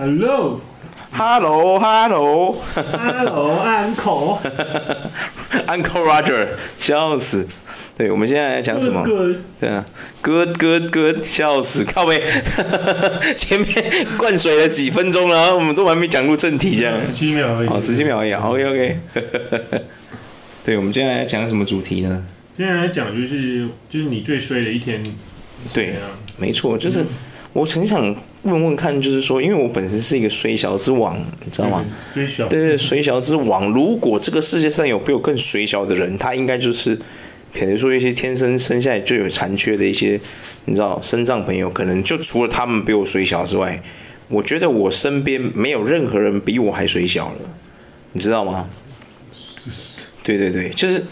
Hello，Hello，Hello，Hello，Uncle，Uncle Roger，笑死。对，我们现在来讲什么？对啊，Good，Good，Good，笑死，靠背。前面灌水了几分钟了，我们都还没讲入正题，这样。十七秒而已。哦，十七秒而已。OK，OK。对，我们现在来讲什么主题呢？现在来讲就是就是你最衰的一天。对，没错，就是我很想问问看，就是说，因为我本身是一个水小之王，你知道吗？水小。对对，水小之王。如果这个世界上有比我更水小的人，他应该就是。比如说一些天生生下来就有残缺的一些，你知道，身障朋友，可能就除了他们比我水小之外，我觉得我身边没有任何人比我还水小了，你知道吗？对对对，就是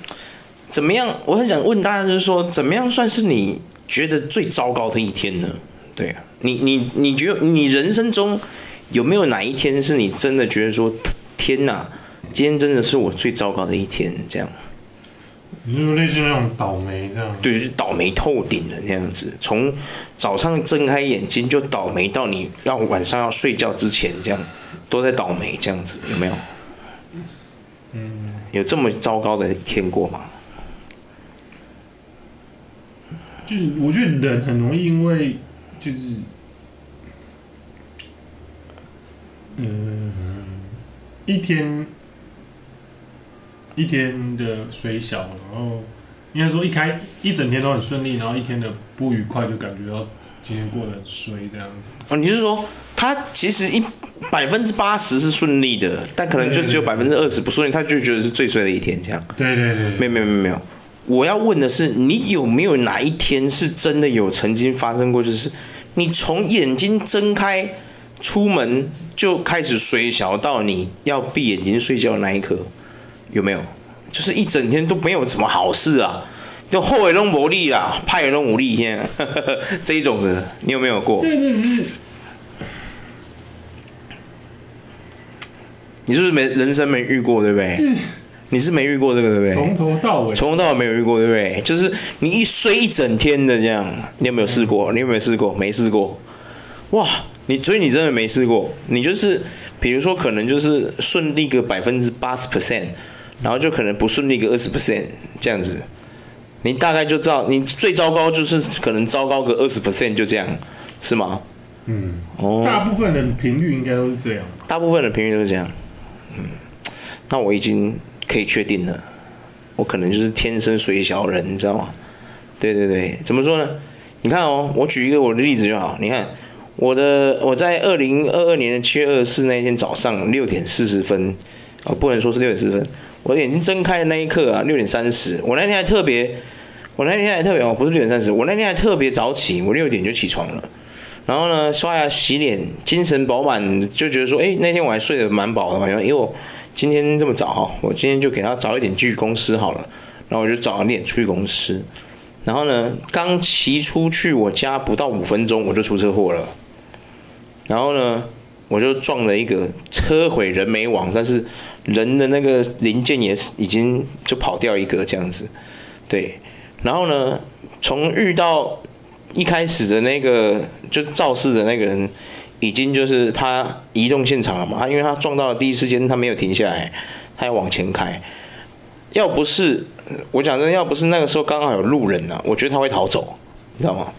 怎么样？我很想问大家，就是说，怎么样算是你觉得最糟糕的一天呢？对啊，你你你觉得你人生中有没有哪一天是你真的觉得说，天哪，今天真的是我最糟糕的一天，这样？你就类似那种倒霉这样，对，就是倒霉透顶的那样子，从早上睁开眼睛就倒霉到你要晚上要睡觉之前，这样都在倒霉这样子，有没有？嗯，有这么糟糕的一天过吗？就是我觉得人很容易因为就是，嗯，一天。一天的虽小，然后应该说一开一整天都很顺利，然后一天的不愉快就感觉到今天过得很衰这样。哦，你是说他其实一百分之八十是顺利的，但可能就只有百分之二十不顺利，他就觉得是最衰的一天这样。对对对，没有没有没有没有，我要问的是，你有没有哪一天是真的有曾经发生过，就是你从眼睛睁开出门就开始睡小，到你要闭眼睛睡觉的那一刻？有没有？就是一整天都没有什么好事啊，就后尾弄无力啦，派也弄无力，现 在这一种的，你有没有过？你是不是没人生没遇过，对不对？你是没遇过这个，对不对？从头到尾，从头到尾没有遇过，对不对？就是你一睡一整天的这样，你有没有试过？你有没有试过？没试过。哇，你所以你真的没试过？你就是比如说，可能就是顺利个百分之八十 percent。然后就可能不顺利个二十 percent 这样子，你大概就知道你最糟糕就是可能糟糕个二十 percent 就这样，是吗？嗯，哦，大部分的频率应该都是这样。大部分的频率都是这样，嗯，那我已经可以确定了，我可能就是天生水小人，你知道吗？对对对，怎么说呢？你看哦，我举一个我的例子就好，你看我的我在二零二二年的七月二十四那天早上六点四十分，哦，不能说是六点四十分。我眼睛睁开的那一刻啊，六点三十。我那天还特别，我那天还特别哦，不是六点三十，我那天还特别早起，我六点就起床了。然后呢，刷牙洗脸，精神饱满，就觉得说，哎，那天我还睡得蛮饱的嘛，因为我今天这么早哈，我今天就给他早一点去公司好了。然后我就早点去公司。然后呢，刚骑出去我家不到五分钟，我就出车祸了。然后呢，我就撞了一个车毁人没亡，但是。人的那个零件也已经就跑掉一个这样子，对，然后呢，从遇到一开始的那个就肇事的那个人，已经就是他移动现场了嘛，他因为他撞到了第一时间他没有停下来，他要往前开，要不是我讲真，要不是那个时候刚好有路人啊，我觉得他会逃走，你知道吗？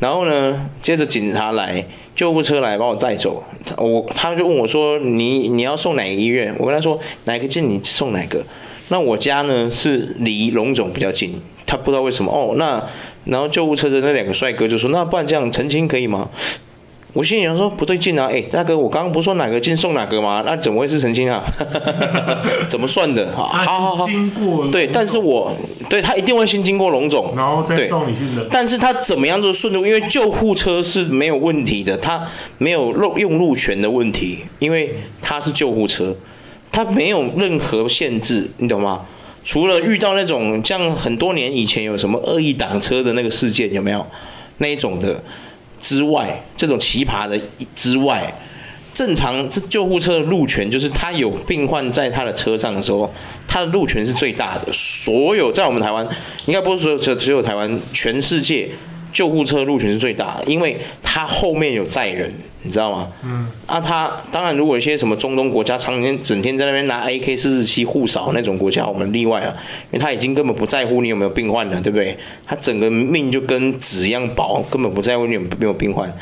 然后呢，接着警察来。救护车来把我带走，我他就问我说：“你你要送哪个医院？”我跟他说：“哪个近你送哪个。”那我家呢是离龙总比较近，他不知道为什么哦。那然后救护车的那两个帅哥就说：“那不然这样澄清可以吗？”我心里想说不对劲啊，哎，大哥，我刚刚不是说哪个进送哪个吗？那怎么会是澄清啊？怎么算的？好好好，经过对，但是我对他一定会先经过龙总，然后再送你去的。但是他怎么样都顺路，因为救护车是没有问题的，他没有路用路权的问题，因为他是救护车，他没有任何限制，你懂吗？除了遇到那种像很多年以前有什么恶意挡车的那个事件，有没有那一种的？之外，这种奇葩的之外，正常这救护车的路权就是他有病患在他的车上的时候，他的路权是最大的。所有在我们台湾，应该不是所有只，只有台湾，全世界救护车路权是最大的，因为它后面有载人，你知道吗？嗯。啊，他当然，如果一些什么中东国家，常年整天在那边拿 AK 四十七护扫那种国家，我们例外了，因为他已经根本不在乎你有没有病患了，对不对？他整个命就跟纸一样薄，根本不在乎你有没有病患。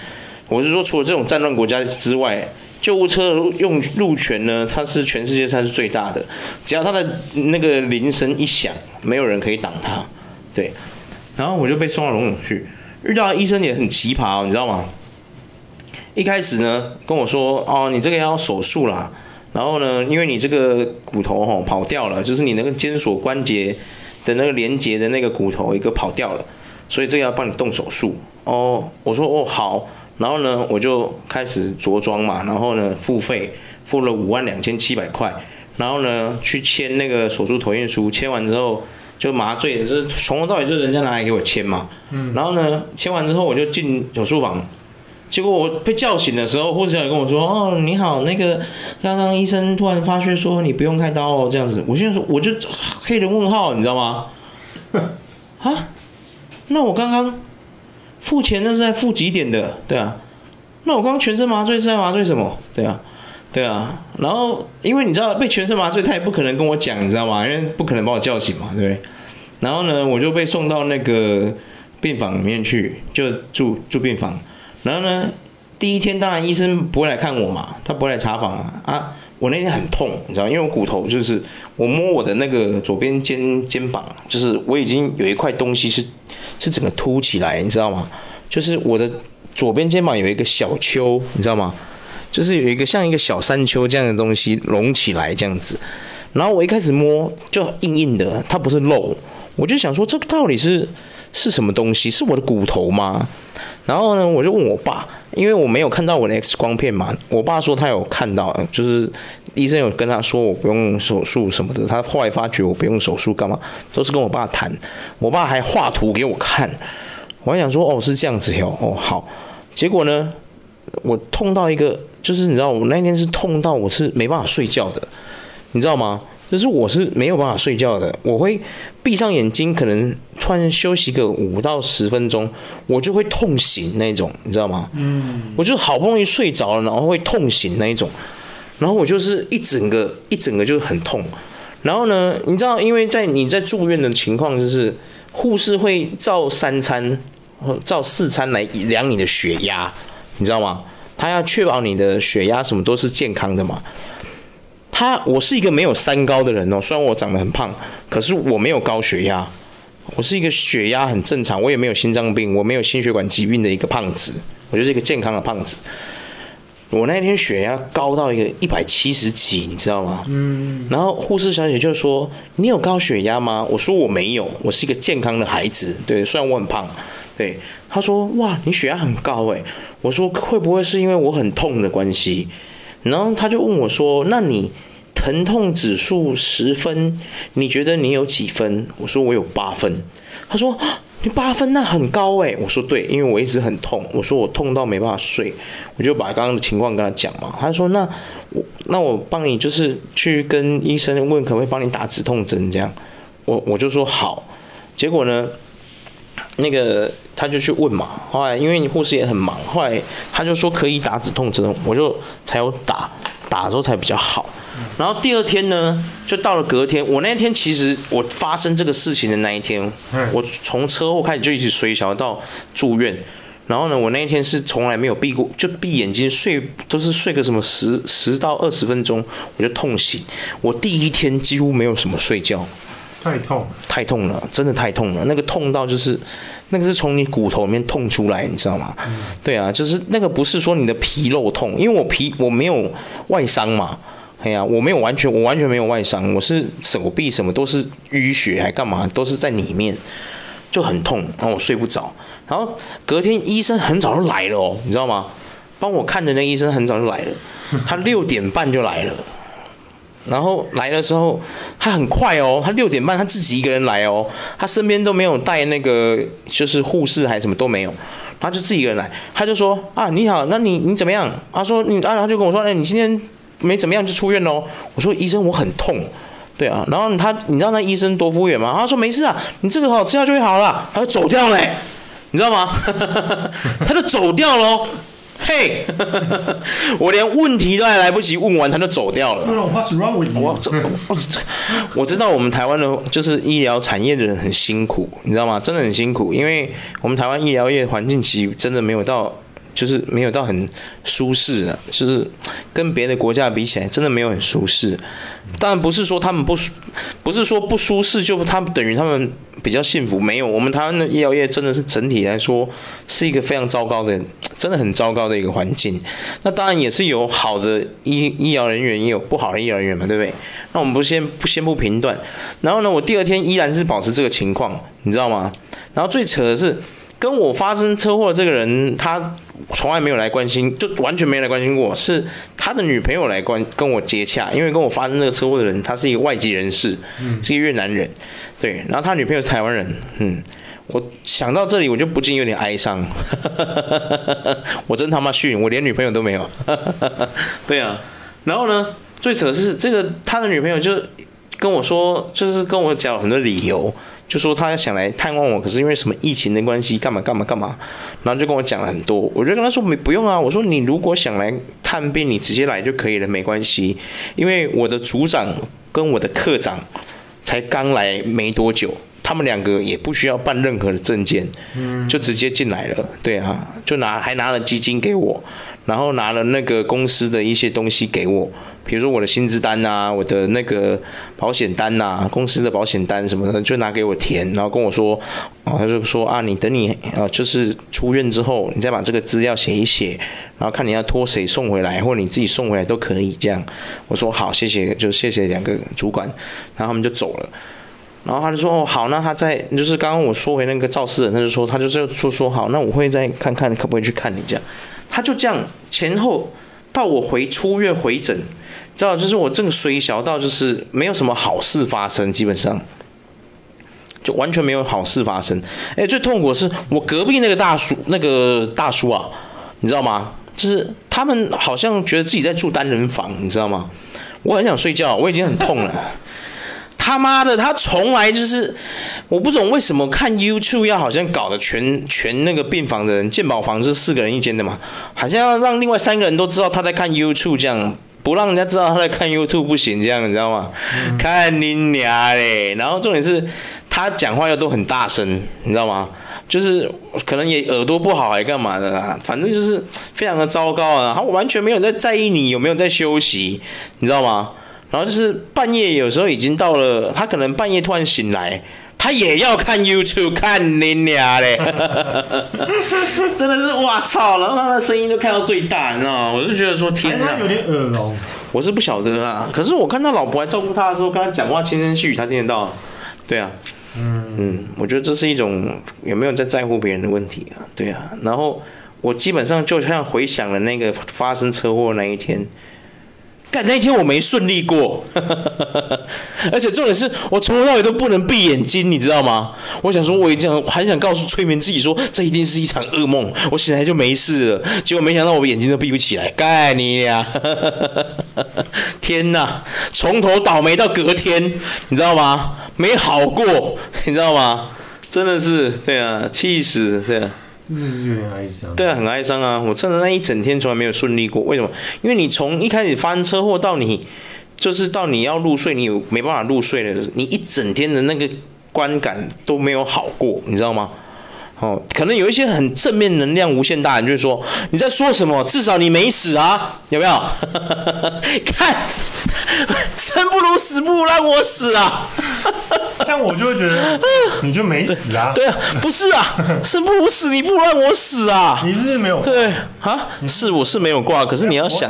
我是说，除了这种战乱国家之外，救护车用路权呢，它是全世界它是最大的，只要它的那个铃声一响，没有人可以挡它，对。然后我就被送到龙总去，遇到的医生也很奇葩，你知道吗？一开始呢跟我说，哦，你这个要手术啦，然后呢，因为你这个骨头吼跑掉了，就是你那个肩锁关节的那个连接的那个骨头一个跑掉了，所以这个要帮你动手术哦。我说哦好，然后呢我就开始着装嘛，然后呢付费付了五万两千七百块，然后呢去签那个手术同意书，签完之后。就麻醉的，就是从头到尾就是人家拿来给我签嘛。嗯。然后呢，签完之后我就进手术房，结果我被叫醒的时候，护士长跟我说：“哦，你好，那个刚刚医生突然发讯说你不用开刀哦，这样子。”我现在说我就黑人问号，你知道吗？啊？那我刚刚付钱那是在付几点的？对啊。那我刚刚全身麻醉是在麻醉什么？对啊。对啊，然后因为你知道被全身麻醉，他也不可能跟我讲，你知道吗？因为不可能把我叫醒嘛，对不对？然后呢，我就被送到那个病房里面去，就住住病房。然后呢，第一天当然医生不会来看我嘛，他不会来查房啊。啊，我那天很痛，你知道，因为我骨头就是我摸我的那个左边肩肩膀，就是我已经有一块东西是是整个凸起来，你知道吗？就是我的左边肩膀有一个小丘，你知道吗？就是有一个像一个小山丘这样的东西隆起来这样子，然后我一开始摸就硬硬的，它不是肉，我就想说这到底是是什么东西？是我的骨头吗？然后呢，我就问我爸，因为我没有看到我的 X 光片嘛，我爸说他有看到，就是医生有跟他说我不用手术什么的，他后来发觉我不用手术干嘛，都是跟我爸谈，我爸还画图给我看，我还想说哦是这样子哟，哦好，结果呢，我痛到一个。就是你知道，我那天是痛到我是没办法睡觉的，你知道吗？就是我是没有办法睡觉的，我会闭上眼睛，可能突然休息个五到十分钟，我就会痛醒那种，你知道吗？嗯，我就好不容易睡着了，然后会痛醒那一种，然后我就是一整个一整个就很痛，然后呢，你知道，因为在你在住院的情况，就是护士会照三餐，照四餐来量你的血压，你知道吗？他要确保你的血压什么都是健康的嘛。他，我是一个没有三高的人哦，虽然我长得很胖，可是我没有高血压，我是一个血压很正常，我也没有心脏病，我没有心血管疾病的一个胖子，我就是一个健康的胖子。我那天血压高到一个一百七十几，你知道吗？嗯。然后护士小姐就说：“你有高血压吗？”我说：“我没有，我是一个健康的孩子。”对，虽然我很胖。对，她说：“哇，你血压很高诶。”我说：“会不会是因为我很痛的关系？”然后她就问我说：“那你疼痛指数十分，你觉得你有几分？”我说：“我有八分。”她说：“你八分那很高诶。”我说：“对，因为我一直很痛。”我说：“我痛到没办法睡。”我就把刚刚的情况跟他讲嘛。他说：“那我那我帮你就是去跟医生问，可不可以帮你打止痛针？”这样，我我就说好。结果呢？那个他就去问嘛，后来因为你护士也很忙，后来他就说可以打止痛针，我就才有打，打的时候才比较好。然后第二天呢，就到了隔天，我那天其实我发生这个事情的那一天，我从车祸开始就一直睡小到住院，然后呢，我那一天是从来没有闭过，就闭眼睛睡，都是睡个什么十十到二十分钟，我就痛醒。我第一天几乎没有什么睡觉。太痛，太痛了，真的太痛了。那个痛到就是，那个是从你骨头里面痛出来，你知道吗？嗯、对啊，就是那个不是说你的皮肉痛，因为我皮我没有外伤嘛。哎呀、我没有完全，我完全没有外伤，我是手臂什么都是淤血，还干嘛都是在里面，就很痛，然后我睡不着。然后隔天医生很早就来了哦，你知道吗？帮我看的那医生很早就来了，他六点半就来了。然后来的时候，他很快哦，他六点半他自己一个人来哦，他身边都没有带那个就是护士还是什么都没有，他就自己一个人来，他就说啊你好，那你你怎么样？他说你啊，他就跟我说，哎，你今天没怎么样就出院喽？我说医生我很痛，对啊，然后他你知道那医生多敷衍吗？他说没事啊，你这个好吃药就会好了，他就走掉嘞。你知道吗？他就走掉了。嘿，我连问题都还来不及问完，他就走掉了。我这我这我知道我们台湾的就是医疗产业的人很辛苦，你知道吗？真的很辛苦，因为我们台湾医疗业环境其实真的没有到。就是没有到很舒适的，就是跟别的国家比起来，真的没有很舒适。当然不是说他们不舒，不是说不舒适就他们等于他们比较幸福，没有。我们台湾的医疗业真的是整体来说是一个非常糟糕的，真的很糟糕的一个环境。那当然也是有好的医医疗人员，也有不好的医疗人员嘛，对不对？那我们不先不先不评断。然后呢，我第二天依然是保持这个情况，你知道吗？然后最扯的是。跟我发生车祸的这个人，他从来没有来关心，就完全没来关心过。是他的女朋友来关跟我接洽，因为跟我发生这个车祸的人，他是一个外籍人士，嗯，是一个越南人，对。然后他女朋友是台湾人，嗯，我想到这里，我就不禁有点哀伤。我真他妈逊，我连女朋友都没有。对啊，然后呢，最扯的是这个他的女朋友就跟我说，就是跟我讲很多理由。就说他想来探望我，可是因为什么疫情的关系，干嘛干嘛干嘛，然后就跟我讲了很多。我就跟他说没不用啊，我说你如果想来探病，你直接来就可以了，没关系。因为我的组长跟我的课长才刚来没多久，他们两个也不需要办任何的证件，就直接进来了。对啊，就拿还拿了基金给我，然后拿了那个公司的一些东西给我。比如说我的薪资单啊，我的那个保险单呐，公司的保险单什么的，就拿给我填，然后跟我说，啊，他就说啊，你等你啊，就是出院之后，你再把这个资料写一写，然后看你要托谁送回来，或者你自己送回来都可以这样。我说好，谢谢，就谢谢两个主管，然后他们就走了。然后他就说哦好，那他在就是刚刚我说回那个肇事人，他就说他就这说说好，那我会再看看可不可以去看你这样。他就这样前后到我回出院回诊。知道，就是我正衰小到就是没有什么好事发生，基本上就完全没有好事发生。哎，最痛苦是我隔壁那个大叔，那个大叔啊，你知道吗？就是他们好像觉得自己在住单人房，你知道吗？我很想睡觉，我已经很痛了。他妈的，他从来就是我不懂为什么看 YouTube 要好像搞得全全那个病房的人，健保房是四个人一间的嘛，好像要让另外三个人都知道他在看 YouTube 这样。不让人家知道他在看 YouTube 不行，这样你知道吗？嗯、看你娘嘞！然后重点是他讲话又都很大声，你知道吗？就是可能也耳朵不好还干嘛的啦，反正就是非常的糟糕啊！他完全没有在在意你有没有在休息，你知道吗？然后就是半夜有时候已经到了，他可能半夜突然醒来。他也要看 YouTube，看你俩嘞，真的是哇操！然后他的声音就开到最大，你知道吗？我就觉得说天哪，有点耳聋。我是不晓得啊，可是我看他老婆还照顾他的时候，跟他讲话轻声细语，他听得到。对啊，嗯嗯，我觉得这是一种有没有在在乎别人的问题啊？对啊，然后我基本上就像回想了那个发生车祸那一天。干那一天我没顺利过，而且重点是我从头到尾都不能闭眼睛，你知道吗？我想说，我已经很想告诉催眠自己说，这一定是一场噩梦，我醒来就没事了。结果没想到我眼睛都闭不起来，干你呀！天哪，从头倒霉到隔天，你知道吗？没好过，你知道吗？真的是，对啊，气死，对啊。真的是有点哀伤。对啊，很哀伤啊！我真的那一整天从来没有顺利过。为什么？因为你从一开始发生车祸到你，就是到你要入睡，你有没办法入睡了。你一整天的那个观感都没有好过，你知道吗？哦，可能有一些很正面能量无限大人就是说，你在说什么？至少你没死啊，有没有？看，生不如死，不如让我死啊！但我就会觉得，你就没死啊？对啊，不是啊，生不如死，你不如让我死啊？你是没有对啊？是我是没有挂，可是你要想，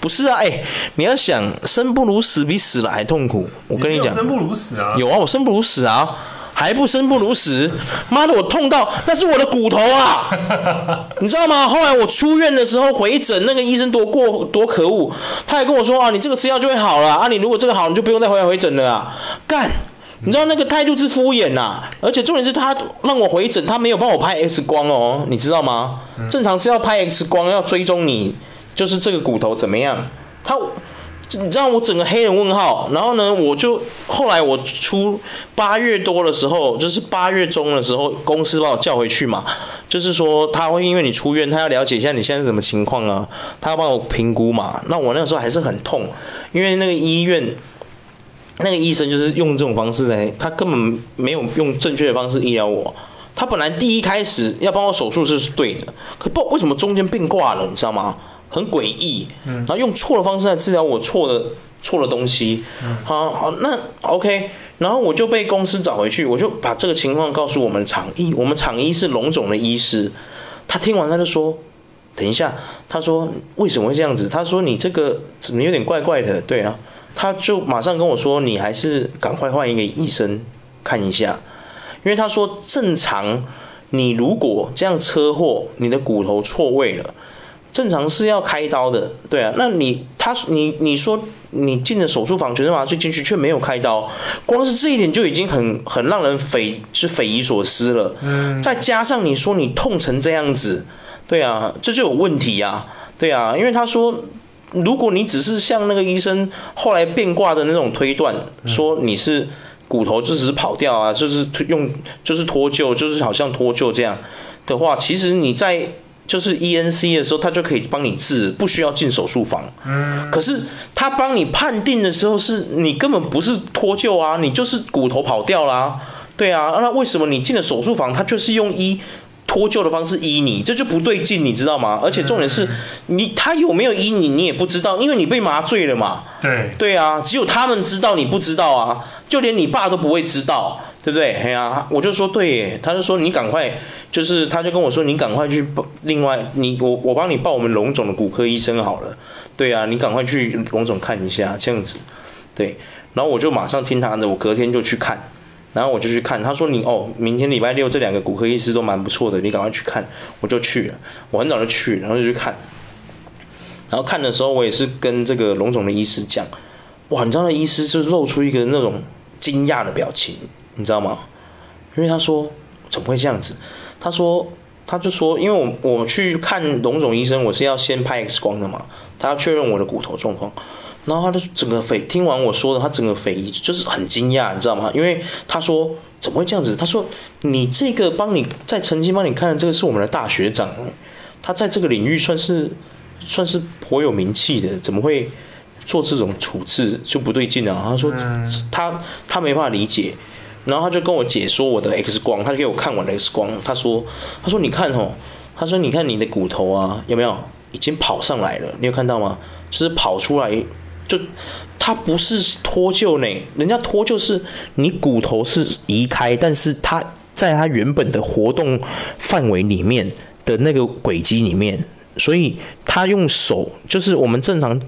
不是啊？哎，你要想，生不如死比死了还痛苦。我跟你讲，生不如死啊？有啊，我生不如死啊。还不生不如死，妈的，我痛到那是我的骨头啊，你知道吗？后来我出院的时候回诊，那个医生多过多可恶，他还跟我说啊，你这个吃药就会好了啊，你如果这个好，你就不用再回来回诊了啊。干，你知道那个态度是敷衍呐，而且重点是他让我回诊，他没有帮我拍 X 光哦，你知道吗？正常是要拍 X 光，要追踪你就是这个骨头怎么样，他。你知道我整个黑人问号，然后呢，我就后来我出八月多的时候，就是八月中的时候，公司把我叫回去嘛，就是说他会因为你出院，他要了解一下你现在是什么情况啊，他要帮我评估嘛。那我那个时候还是很痛，因为那个医院那个医生就是用这种方式来，他根本没有用正确的方式医疗我。他本来第一开始要帮我手术是对的，可不为什么中间变卦了，你知道吗？很诡异，然后用错的方式来治疗我错的错的东西，好好那 OK，然后我就被公司找回去，我就把这个情况告诉我们厂医，我们厂医是龙总的医师，他听完他就说，等一下，他说为什么会这样子？他说你这个怎么有点怪怪的？对啊，他就马上跟我说，你还是赶快换一个医生看一下，因为他说正常，你如果这样车祸，你的骨头错位了。正常是要开刀的，对啊，那你他你你说你进了手术房，全身麻醉进去却没有开刀，光是这一点就已经很很让人匪是匪夷所思了。嗯，再加上你说你痛成这样子，对啊，这就有问题啊，对啊，因为他说如果你只是像那个医生后来变卦的那种推断，说你是骨头就只是跑掉啊，就是用就是脱臼，就是好像脱臼这样的话，其实你在。就是 E N C 的时候，他就可以帮你治，不需要进手术房。嗯。可是他帮你判定的时候，是你根本不是脱臼啊，你就是骨头跑掉啦、啊。对啊，那为什么你进了手术房，他就是用医脱臼的方式医你，这就不对劲，你知道吗？而且重点是你他有没有医你，你也不知道，因为你被麻醉了嘛。对。对啊，只有他们知道，你不知道啊，就连你爸都不会知道。对不对？哎呀，我就说对耶，他就说你赶快，就是他就跟我说你赶快去，另外你我我帮你报我们龙总的骨科医生好了。对啊，你赶快去龙总看一下，这样子。对，然后我就马上听他的，我隔天就去看，然后我就去看，他说你哦，明天礼拜六这两个骨科医师都蛮不错的，你赶快去看，我就去了，我很早就去，然后就去看，然后看的时候我也是跟这个龙总的医师讲，哇，你知道那医师就露出一个那种惊讶的表情。你知道吗？因为他说怎么会这样子？他说他就说，因为我我去看龙总医生，我是要先拍 X 光的嘛，他要确认我的骨头状况。然后他就整个匪听完我说的，他整个匪夷就是很惊讶，你知道吗？因为他说怎么会这样子？他说你这个帮你在曾经帮你看的这个是我们的大学长，他在这个领域算是算是颇有名气的，怎么会做这种处置就不对劲啊？他说他他没办法理解。然后他就跟我解说我的 X 光，他就给我看我的 X 光，他说，他说你看哦，他说你看你的骨头啊，有没有已经跑上来了？你有看到吗？就是跑出来，就他不是脱臼呢，人家脱臼是你骨头是移开，但是它在它原本的活动范围里面的那个轨迹里面，所以他用手，就是我们正常。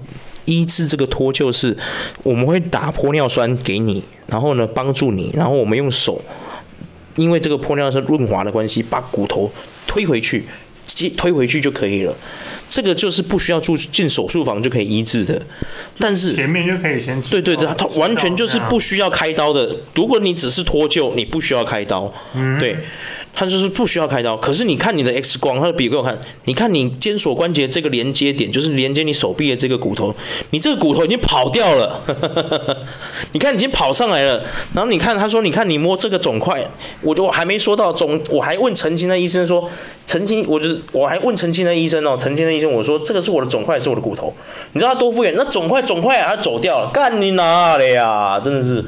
医治这个脱臼是，我们会打玻尿酸给你，然后呢帮助你，然后我们用手，因为这个玻尿酸润滑的关系，把骨头推回去，推回去就可以了。这个就是不需要住进手术房就可以医治的，但是前面就可以先对对对，它完全就是不需要开刀的。如果你只是脱臼，你不需要开刀，嗯，对。他就是不需要开刀，可是你看你的 X 光，他的比给我看，你看你肩锁关节这个连接点，就是连接你手臂的这个骨头，你这个骨头已经跑掉了，你看已经跑上来了，然后你看他说，你看你摸这个肿块，我就还没说到肿，我还问陈清的医生说，陈清，我就我还问陈清的医生哦，陈清的医生我说这个是我的肿块，是我的骨头，你知道他多敷衍，那肿块肿块啊，他走掉了，干你哪里呀，真的是。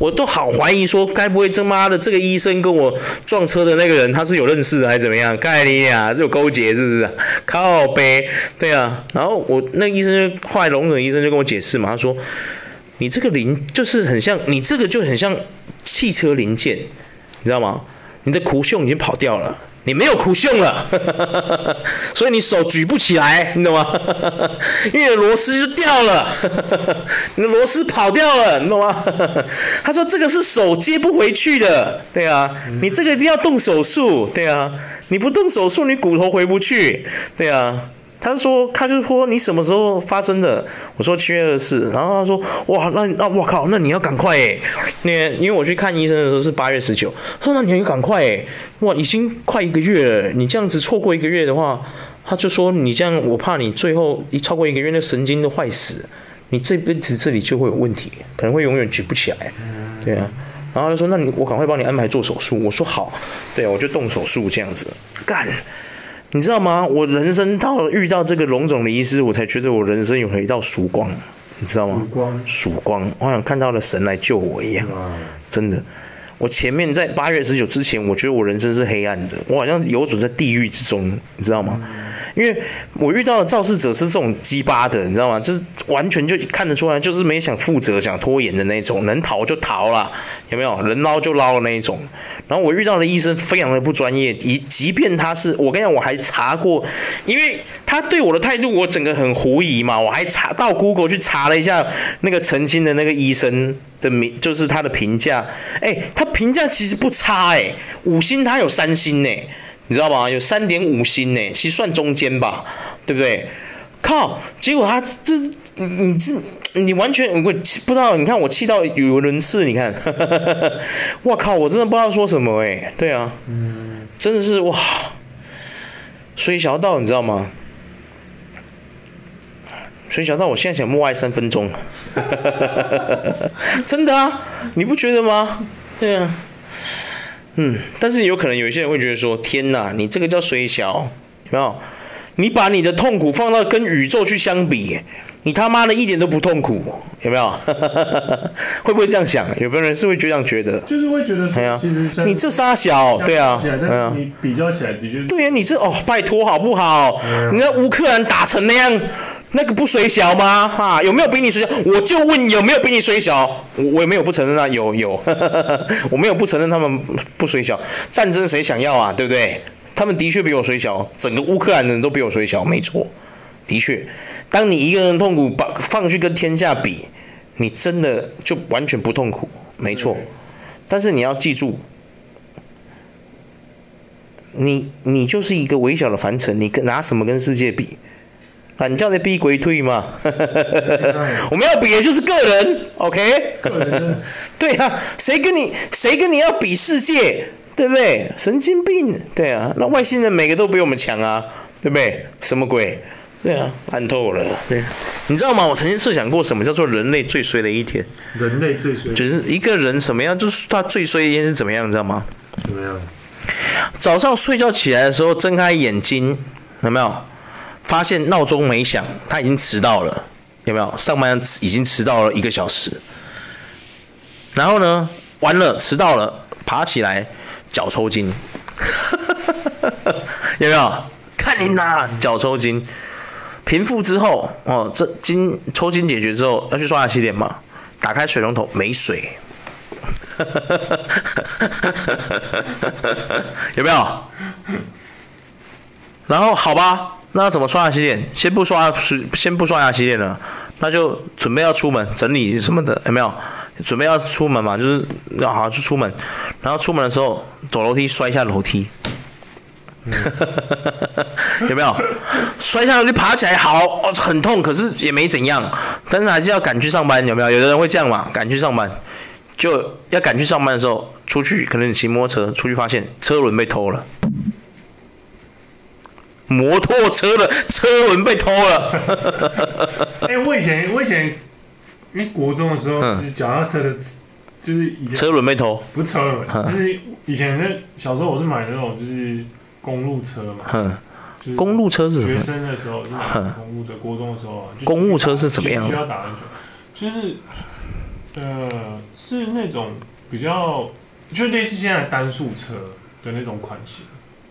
我都好怀疑说，该不会这妈的这个医生跟我撞车的那个人，他是有认识的还是怎么样？概念啊，是有勾结是不是？靠呗，对啊。然后我那医生就后来龙总医生就跟我解释嘛，他说你这个零就是很像，你这个就很像汽车零件，你知道吗？你的苦袖已经跑掉了。你没有苦胸了，所以你手举不起来，你懂吗？因为螺丝就掉了，你的螺丝跑掉了，你懂吗？他说这个是手接不回去的，对啊，你这个一定要动手术，对啊，你不动手术，你骨头回不去，对啊。他说，他就说你什么时候发生的？我说七月二十四。然后他说，哇，那那我靠，那你要赶快诶，那因为我去看医生的时候是八月十九。他说，那你要赶快诶，哇，已经快一个月了，你这样子错过一个月的话，他就说你这样，我怕你最后一超过一个月，那神经都坏死，你这辈子这里就会有问题，可能会永远举不起来。对啊，然后他说：“那你我赶快帮你安排做手术。”我说：“好。”对，我就动手术这样子干。你知道吗？我人生到了遇到这个龙总的医师，我才觉得我人生有了一道曙光。你知道吗？曙光，曙光，我好像看到了神来救我一样，真的。我前面在八月十九之前，我觉得我人生是黑暗的，我好像游走在地狱之中，你知道吗？因为我遇到的肇事者是这种鸡巴的，你知道吗？就是完全就看得出来，就是没想负责、想拖延的那种，能逃就逃了，有没有？能捞就捞的那一种。然后我遇到的医生非常的不专业，即即便他是我跟你讲，我还查过，因为他对我的态度，我整个很狐疑嘛，我还查到 Google 去查了一下那个澄清的那个医生的名，就是他的评价，哎，他评价其实不差哎，五星他有三星呢，你知道吧？有三点五星呢，其实算中间吧，对不对？靠！结果他这你这你完全我不知道，你看我气到语无伦次，你看，我靠！我真的不知道说什么哎、对啊，嗯，真的是哇，所以小到你知道吗？所以小到我现在想默哀三分钟，真的啊，你不觉得吗？对啊，嗯，但是有可能有一些人会觉得说，天哪，你这个叫水小，有没有？你把你的痛苦放到跟宇宙去相比，你他妈的一点都不痛苦，有没有？会不会这样想？有没有人是会这样觉得？就是会觉得，哎呀，你这仨小，对啊，对啊，你比较起来的确，对呀，你这哦，拜托好不好？你那乌克兰打成那样，那个不水小吗？哈，有没有比你水小？我就问有没有比你水小？我我也没有不承认啊，有有，我没有不承认他们不水小。战争谁想要啊？对不对？他们的确比我水小，整个乌克兰的人都比我水小，没错，的确。当你一个人痛苦把放去跟天下比，你真的就完全不痛苦，没错。但是你要记住，你你就是一个微小的凡尘，你跟拿什么跟世界比？啊，你叫你比鬼退嘛？我们要比的就是个人，OK？个人 对啊，谁跟你谁跟你要比世界？对不对？神经病，对啊，那外星人每个都比我们强啊，对不对？什么鬼？对啊，烂透了。对，你知道吗？我曾经设想过什么叫做人类最衰的一天。人类最衰，就是一个人什么样，就是他最衰的一天是怎么样，你知道吗？怎么样？早上睡觉起来的时候，睁开眼睛，有没有发现闹钟没响？他已经迟到了，有没有？上班已经迟到了一个小时。然后呢，完了，迟到了，爬起来。脚抽筋，有没有？看你呐脚抽筋，平复之后哦，这筋抽筋解决之后要去刷牙洗脸嘛？打开水龙头没水，有没有？然后好吧，那要怎么刷牙洗脸？先不刷，先不刷牙洗脸了，那就准备要出门整理什么的，有没有？准备要出门嘛，就是要好好去出门，然后出门的时候走楼梯摔下楼梯，嗯、有没有？摔下楼梯爬起来好哦，很痛，可是也没怎样，但是还是要赶去上班，有没有？有的人会这样嘛，赶去上班，就要赶去上班的时候出去，可能你骑摩托车出去发现车轮被偷了，摩托车的车轮被偷了。哎、欸，我以前我以前。因为国中的时候，就是脚踏车的，就是以前车轮被偷，不是车轮，就是以前那小时候我是买那种就是公路车嘛，公路车是学生的时候是买公路的，国中的时候啊，公路车是怎么样？需要打篮球，就是呃是那种比较就类似现在单速车的那种款型。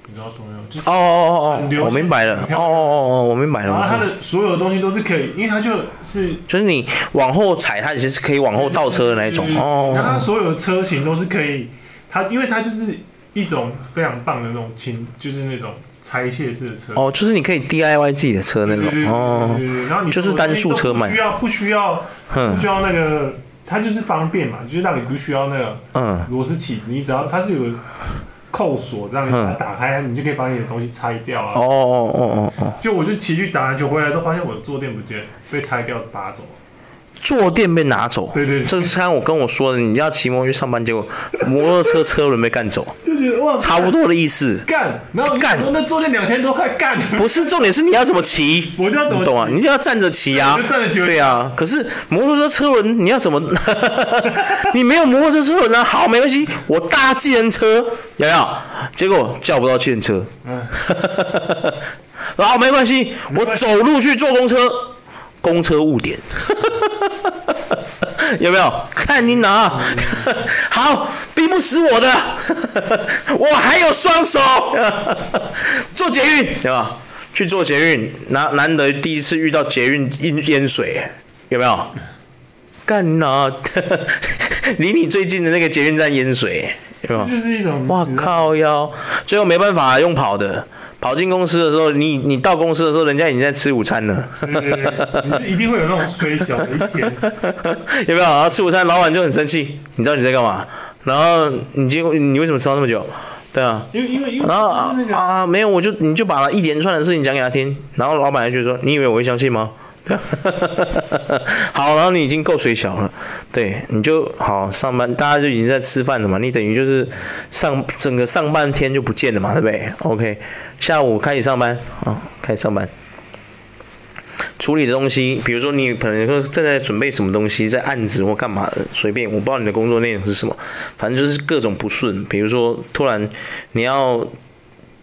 你知道什么样？就是、哦哦哦哦，我明白了。哦哦哦哦，我明白了。然后它的所有的东西都是可以，因为它就是就是你往后踩，它其实是可以往后倒车的那一种。哦。然后它所有的车型都是可以，它因为它就是一种非常棒的那种轻，就是那种拆卸式的车。哦，就是你可以 DIY 自己的车那种。哦。然后你就是单数车嘛。不需要不需要不需要那个，它就是方便嘛，就是让你不需要那个嗯螺丝起子，你只要它是有。扣锁，让你把它打开，嗯、你就可以把你的东西拆掉啊！哦哦哦哦哦！就我就骑去打篮球回来，都发现我的坐垫不见，被拆掉拔走。坐垫被拿走，对对对。这是刚刚我跟我说的，你要骑摩托去上班，结果 摩托车车轮被干走，就觉得哇，差不多的意思。干，然后干。那坐垫两千多块干，不是重点是你要怎么骑，我就要怎么你懂啊？你就要站着骑啊。站着骑，对啊。可是摩托车车轮你要怎么？你没有摩托车车轮啊？好，没关系，我搭计程车。有没有？结果叫不到计程车，嗯，然后没关系，我走路去坐公车，公车误点，有没有？看你哪，好，逼不死我的，我还有双手，做捷运，对吧？去做捷运，难难得第一次遇到捷运淹淹水，有没有？干你哪，离你最近的那个捷运站淹水，有没有？就是一种哇靠腰，最后没办法用跑的。跑进公司的时候，你你到公司的时候，人家已经在吃午餐了。对对对，一定会有那种衰小的一天，有没有？然后吃午餐，老板就很生气，你知道你在干嘛？然后你结你为什么迟到那么久？对啊，因为因为因为然后啊没有，我就你就把一连串的事情讲给他听，然后老板就觉得说，你以为我会相信吗？好，然后你已经够水小了，对，你就好上班，大家就已经在吃饭了嘛，你等于就是上整个上半天就不见了嘛，对不对？OK，下午开始上班啊，开始上班，处理的东西，比如说你可能说正在准备什么东西，在案子或干嘛的，随便，我不知道你的工作内容是什么，反正就是各种不顺，比如说突然你要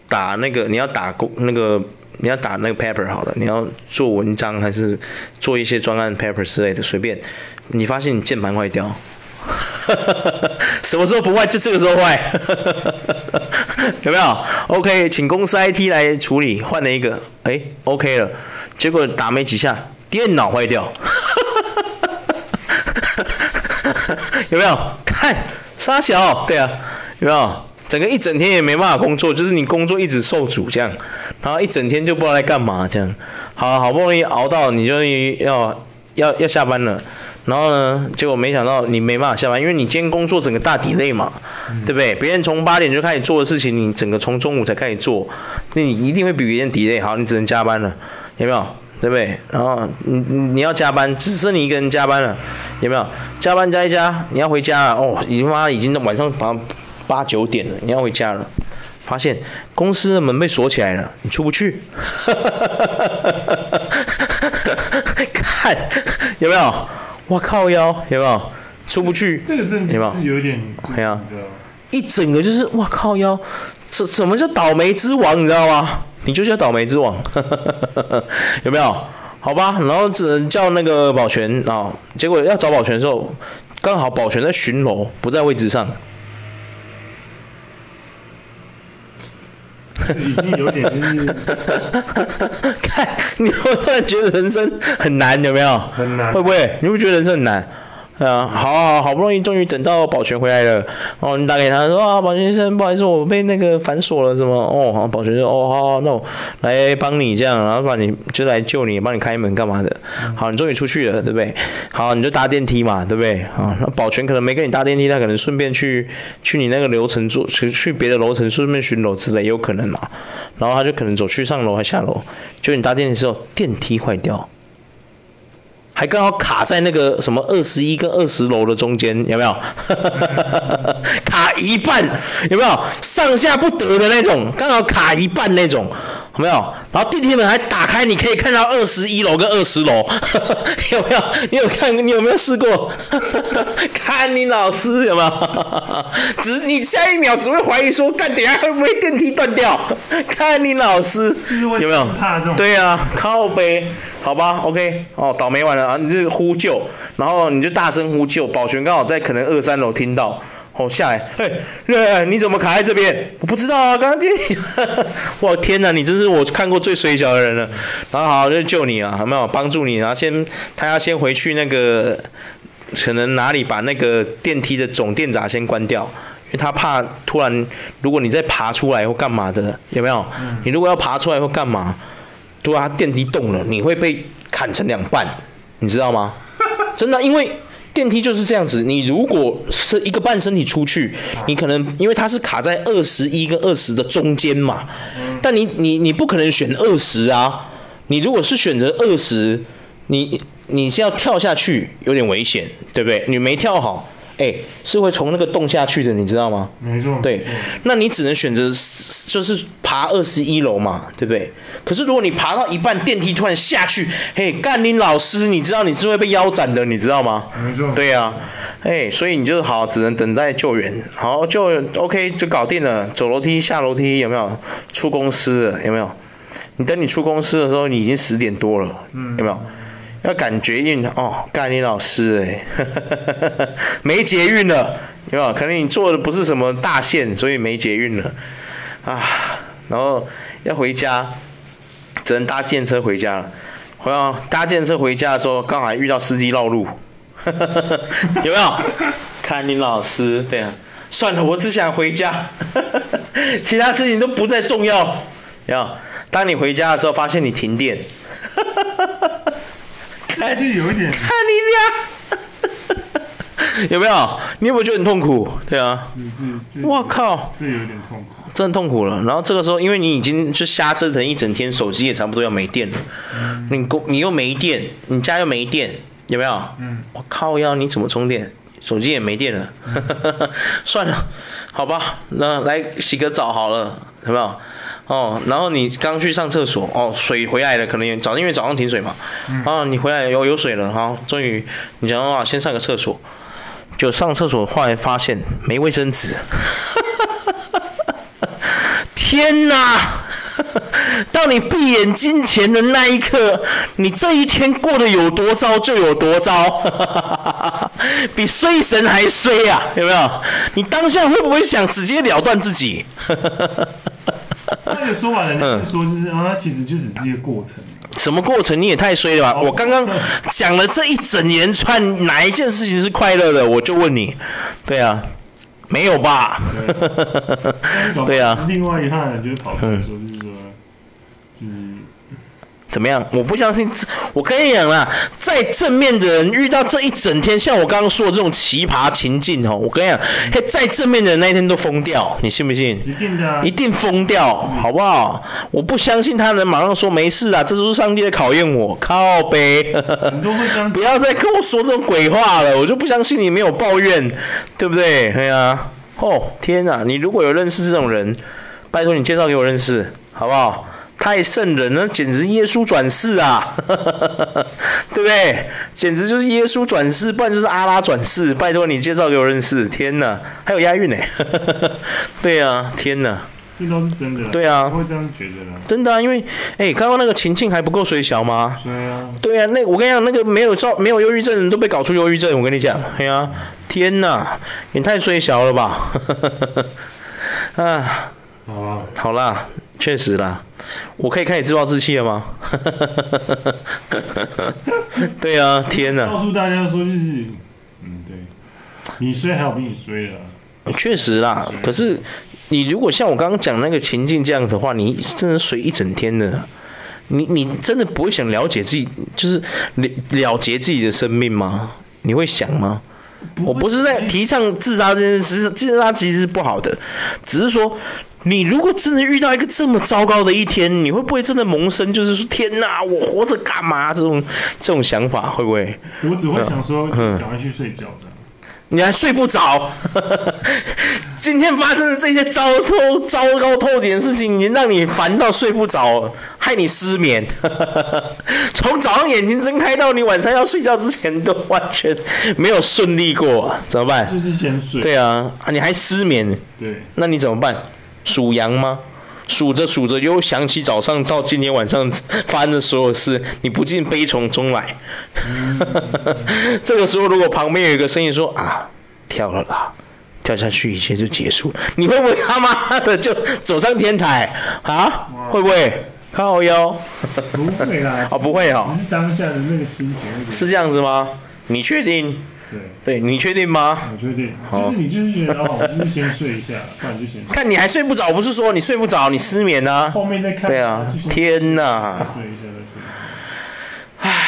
打那个，你要打工那个。你要打那个 paper 好了，你要做文章还是做一些专案 paper 之类的，随便。你发现你键盘坏掉，什么时候不坏就这个时候坏，有没有？OK，请公司 IT 来处理，换了一个，哎，OK 了。结果打没几下，电脑坏掉，有没有？看，杀小，对啊，有没有？整个一整天也没办法工作，就是你工作一直受阻这样，然后一整天就不知道在干嘛这样。好，好不容易熬到你就要要要下班了，然后呢，结果没想到你没办法下班，因为你今天工作整个大 delay 嘛，对不对？别人从八点就开始做的事情，你整个从中午才开始做，那你一定会比别人 delay。好，你只能加班了，有没有？对不对？然后你你要加班，只剩你一个人加班了，有没有？加班加一加，你要回家了哦，你妈已经晚上把。八九点了，你要回家了，发现公司的门被锁起来了，你出不去。看有没有？我靠腰有没有？出不去。这个真的有没有？有点。对啊，一整个就是哇靠腰，这什么叫倒霉之王？你知道吗？你就叫倒霉之王，有没有？好吧，然后只能叫那个保全啊、哦，结果要找保全的时候，刚好保全在巡逻，不在位置上。已经有点就是，看，你会突然觉得人生很难，有没有？很难，会不会？你会觉得人生很难？啊，好好好不容易终于等到保全回来了，哦，你打给他说啊，保全先生，不好意思，我被那个反锁了，什么？哦，好，保全说，哦，好好，那我来帮你这样，然后把你就来救你，帮你开门干嘛的？好，你终于出去了，对不对？好，你就搭电梯嘛，对不对？啊，那保全可能没跟你搭电梯，他可能顺便去去你那个楼层做，去去别的楼层顺便巡逻之类，有可能嘛？然后他就可能走去上楼还下楼，就你搭电梯的时候电梯坏掉。还刚好卡在那个什么二十一跟二十楼的中间，有没有？卡一半，有没有？上下不得的那种，刚好卡一半那种，有没有？然后电梯门还打开，你可以看到二十一楼跟二十楼，有没有？你有看？你有没有试过？看你老师有没有？只你下一秒只会怀疑说，干等下会不会电梯断掉？看你老师有没有？对啊，靠北。好吧，OK，哦，倒霉完了啊！你就呼救，然后你就大声呼救，保全刚好在可能二三楼听到，哦，下来，嘿，嘿，你怎么卡在这边？我不知道啊，刚刚电梯，我天哪，你真是我看过最衰小的人了。然后好，就救你啊，有没有帮助你？然后先他要先回去那个，可能哪里把那个电梯的总电闸先关掉，因为他怕突然如果你再爬出来或干嘛的，有没有？你如果要爬出来或干嘛？对啊，电梯动了，你会被砍成两半，你知道吗？真的，因为电梯就是这样子。你如果是一个半身体出去，你可能因为它是卡在二十一跟二十的中间嘛，但你你你不可能选二十啊。你如果是选择二十，你你是要跳下去，有点危险，对不对？你没跳好。哎，是会从那个洞下去的，你知道吗？没错。对，那你只能选择就是爬二十一楼嘛，对不对？可是如果你爬到一半，电梯突然下去，嘿，干你老师，你知道你是会被腰斩的，你知道吗？没错。对呀、啊，哎，所以你就好，只能等待救援。好，就 OK，就搞定了。走楼梯下楼梯有没有？出公司了有没有？你等你出公司的时候，你已经十点多了，嗯，有没有？要赶捷运哦，干你老师哎，没捷运了，有没有？可能你坐的不是什么大线，所以没捷运了啊。然后要回家，只能搭电车回家了。回到搭电车回家的时候，刚好遇到司机绕路，有没有？看你老师，对啊，算了，我只想回家，其他事情都不再重要。有没有？当你回家的时候，发现你停电。哎，就有一点，看你俩，有没有？你有没有觉得很痛苦？对啊，我靠，这有点痛苦，真的痛苦了。然后这个时候，因为你已经就瞎折腾一整天，手机也差不多要没电了，嗯、你公你又没电，你家又没电，有没有？嗯，我靠，要你怎么充电？手机也没电了，嗯、算了，好吧，那来洗个澡好了，有没有？哦，然后你刚去上厕所，哦，水回来了，可能也早，因为早上停水嘛，嗯、啊，你回来有有水了，哈、哦，终于，你讲话先上个厕所，就上厕所，后来发现没卫生纸，天哪！当你闭眼睛前的那一刻，你这一天过得有多糟就有多糟，比衰神还衰啊，有没有？你当下会不会想直接了断自己？那个说法人家说就是啊，其实就只是一个过程。什么过程？你也太衰了吧！我刚刚讲了这一整连串，哪一件事情是快乐的？我就问你，对啊，没有吧？对 啊。另外一项就是跑出来说，就是说，就是。怎么样？我不相信，我跟你讲啦，再正面的人遇到这一整天，像我刚刚说的这种奇葩情境哦，我跟你讲，嘿，再正面的人那一天都疯掉，你信不信？一定的，一定疯掉，好不好？我不相信他能马上说没事啊，这就是上帝在考验我，靠北，不要再跟我说这种鬼话了，我就不相信你没有抱怨，对不对？对啊，哦，天哪，你如果有认识这种人，拜托你介绍给我认识，好不好？太圣人了，简直耶稣转世啊，对不对？简直就是耶稣转世，不然就是阿拉转世。拜托你介绍给我认识，天哪，还有押韵呢。对啊，天哪，这都是真的。对啊，我会这样觉得的。真的啊，因为哎，刚刚那个情境还不够衰小吗？对啊。对啊，那我跟你讲，那个没有照没有忧郁症都被搞出忧郁症，我跟你讲，哎呀、啊，天哪，也太衰小了吧？啊，好啊，好啦，确实啦。我可以开始自暴自弃了吗？对啊，天哪！告诉大家说就是，嗯，对，你衰还有比你衰的。确实啦，可是你如果像我刚刚讲那个情境这样的话，你真的睡一整天的，你你真的不会想了解自己，就是了了结自己的生命吗？你会想吗？我不是在提倡自杀这件事，自杀其实是不好的，只是说。你如果真的遇到一个这么糟糕的一天，你会不会真的萌生就是说天哪，我活着干嘛？这种这种想法会不会？我只会想说，赶快去睡觉。你还睡不着？今天发生的这些糟透糟糕透顶的事情，已经让你烦到睡不着，害你失眠。从早上眼睛睁开到你晚上要睡觉之前，都完全没有顺利过，怎么办？就是先睡。对啊，你还失眠？对。那你怎么办？数羊吗？数着数着又想起早上到今天晚上发生的所有事，你不禁悲从中来。这个时候，如果旁边有一个声音说：“啊，跳了啦，跳下去一切就结束。”你会不会他妈的就走上天台啊？哇会不会靠腰？不会啦。哦，不会哦。是当下的那个心情。是这样子吗？你确定？对，对你确定吗？我确定，就是你就是觉得哦，就是先睡一下，不然就先睡。看你还睡不着，不是说你睡不着，你失眠啊？后面再看。对啊，天哪！睡一下再睡。唉，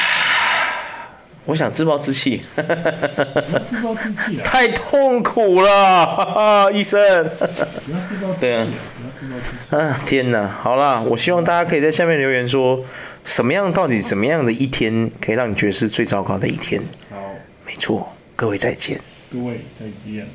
我想自暴自弃。自暴自弃啊！太痛苦了，哈哈，医生。不要自暴自弃。对啊。不要自暴自弃。啊，天哪！好啦，我希望大家可以在下面留言说，什么样到底怎么样的一天可以让你觉得是最糟糕的一天？好，没错，各位再见。各位再见。